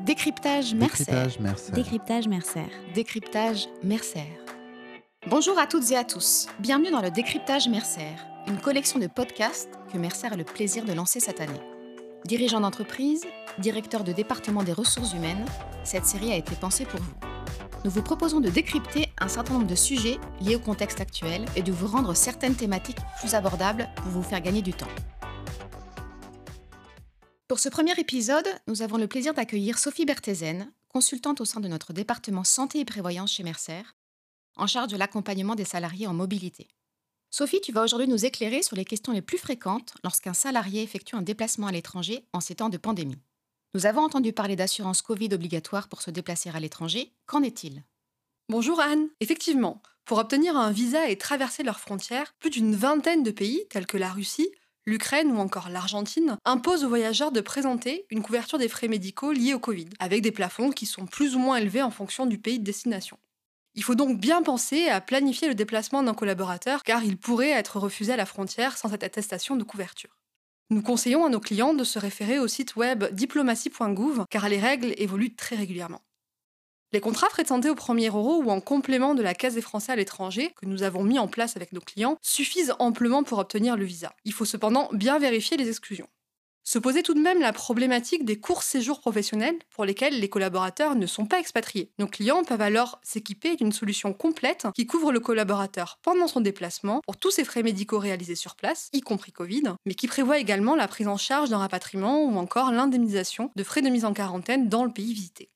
Décryptage Mercer. Décryptage Mercer. Décryptage Mercer. Décryptage Mercer. Bonjour à toutes et à tous. Bienvenue dans le Décryptage Mercer, une collection de podcasts que Mercer a le plaisir de lancer cette année. Dirigeant d'entreprise, directeur de département des ressources humaines, cette série a été pensée pour vous. Nous vous proposons de décrypter un certain nombre de sujets liés au contexte actuel et de vous rendre certaines thématiques plus abordables pour vous faire gagner du temps. Pour ce premier épisode, nous avons le plaisir d'accueillir Sophie Berthézen, consultante au sein de notre département santé et prévoyance chez Mercer, en charge de l'accompagnement des salariés en mobilité. Sophie, tu vas aujourd'hui nous éclairer sur les questions les plus fréquentes lorsqu'un salarié effectue un déplacement à l'étranger en ces temps de pandémie. Nous avons entendu parler d'assurance Covid obligatoire pour se déplacer à l'étranger. Qu'en est-il? Bonjour Anne. Effectivement, pour obtenir un visa et traverser leurs frontières, plus d'une vingtaine de pays, tels que la Russie, l'Ukraine ou encore l'Argentine, imposent aux voyageurs de présenter une couverture des frais médicaux liés au Covid, avec des plafonds qui sont plus ou moins élevés en fonction du pays de destination. Il faut donc bien penser à planifier le déplacement d'un collaborateur car il pourrait être refusé à la frontière sans cette attestation de couverture. Nous conseillons à nos clients de se référer au site web diplomatie.gouv car les règles évoluent très régulièrement. Les contrats frais de santé au premier euro ou en complément de la Caisse des Français à l'étranger, que nous avons mis en place avec nos clients, suffisent amplement pour obtenir le visa. Il faut cependant bien vérifier les exclusions. Se poser tout de même la problématique des courts séjours professionnels pour lesquels les collaborateurs ne sont pas expatriés. Nos clients peuvent alors s'équiper d'une solution complète qui couvre le collaborateur pendant son déplacement pour tous ses frais médicaux réalisés sur place, y compris Covid, mais qui prévoit également la prise en charge d'un rapatriement ou encore l'indemnisation de frais de mise en quarantaine dans le pays visité.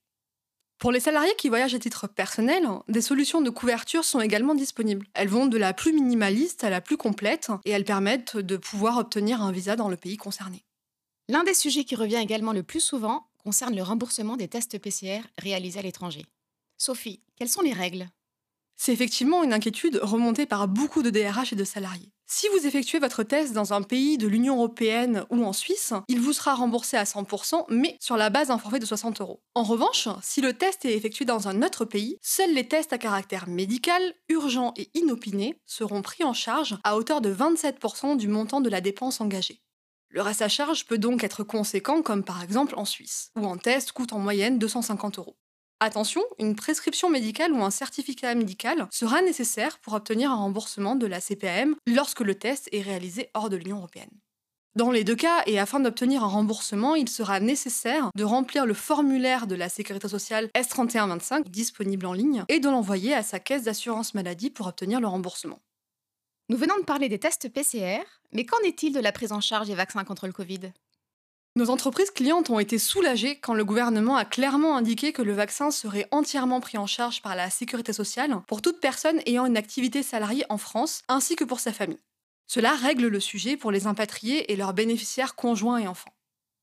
Pour les salariés qui voyagent à titre personnel, des solutions de couverture sont également disponibles. Elles vont de la plus minimaliste à la plus complète et elles permettent de pouvoir obtenir un visa dans le pays concerné. L'un des sujets qui revient également le plus souvent concerne le remboursement des tests PCR réalisés à l'étranger. Sophie, quelles sont les règles? C'est effectivement une inquiétude remontée par beaucoup de DRH et de salariés. Si vous effectuez votre test dans un pays de l'Union européenne ou en Suisse, il vous sera remboursé à 100%, mais sur la base d'un forfait de 60 euros. En revanche, si le test est effectué dans un autre pays, seuls les tests à caractère médical, urgent et inopiné seront pris en charge à hauteur de 27% du montant de la dépense engagée. Le reste à charge peut donc être conséquent, comme par exemple en Suisse, où un test coûte en moyenne 250 euros. Attention, une prescription médicale ou un certificat médical sera nécessaire pour obtenir un remboursement de la CPAM lorsque le test est réalisé hors de l'Union européenne. Dans les deux cas, et afin d'obtenir un remboursement, il sera nécessaire de remplir le formulaire de la Sécurité sociale S3125 disponible en ligne et de l'envoyer à sa caisse d'assurance maladie pour obtenir le remboursement. Nous venons de parler des tests PCR, mais qu'en est-il de la prise en charge des vaccins contre le Covid? Nos entreprises clientes ont été soulagées quand le gouvernement a clairement indiqué que le vaccin serait entièrement pris en charge par la sécurité sociale pour toute personne ayant une activité salariée en France, ainsi que pour sa famille. Cela règle le sujet pour les impatriés et leurs bénéficiaires conjoints et enfants.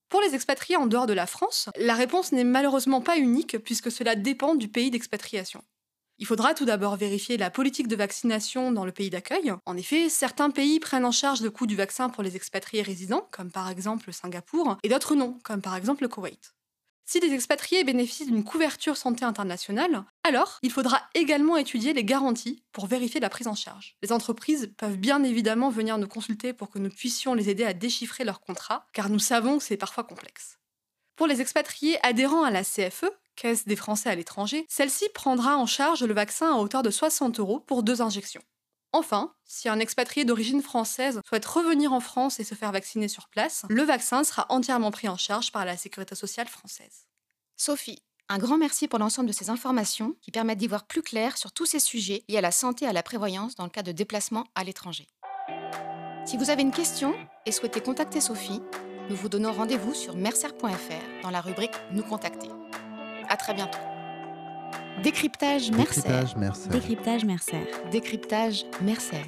Pour les expatriés en dehors de la France, la réponse n'est malheureusement pas unique puisque cela dépend du pays d'expatriation. Il faudra tout d'abord vérifier la politique de vaccination dans le pays d'accueil. En effet, certains pays prennent en charge le coût du vaccin pour les expatriés résidents, comme par exemple Singapour, et d'autres non, comme par exemple le Koweït. Si les expatriés bénéficient d'une couverture santé internationale, alors il faudra également étudier les garanties pour vérifier la prise en charge. Les entreprises peuvent bien évidemment venir nous consulter pour que nous puissions les aider à déchiffrer leurs contrats, car nous savons que c'est parfois complexe. Pour les expatriés adhérents à la CFE, Caisse des Français à l'étranger, celle-ci prendra en charge le vaccin à hauteur de 60 euros pour deux injections. Enfin, si un expatrié d'origine française souhaite revenir en France et se faire vacciner sur place, le vaccin sera entièrement pris en charge par la Sécurité sociale française. Sophie, un grand merci pour l'ensemble de ces informations qui permettent d'y voir plus clair sur tous ces sujets liés à la santé et à la prévoyance dans le cas de déplacement à l'étranger. Si vous avez une question et souhaitez contacter Sophie, nous vous donnons rendez-vous sur mercer.fr dans la rubrique Nous contacter. À très bientôt. Décryptage Mercer. Décryptage Mercer. Décryptage Mercer. Décryptage Mercer.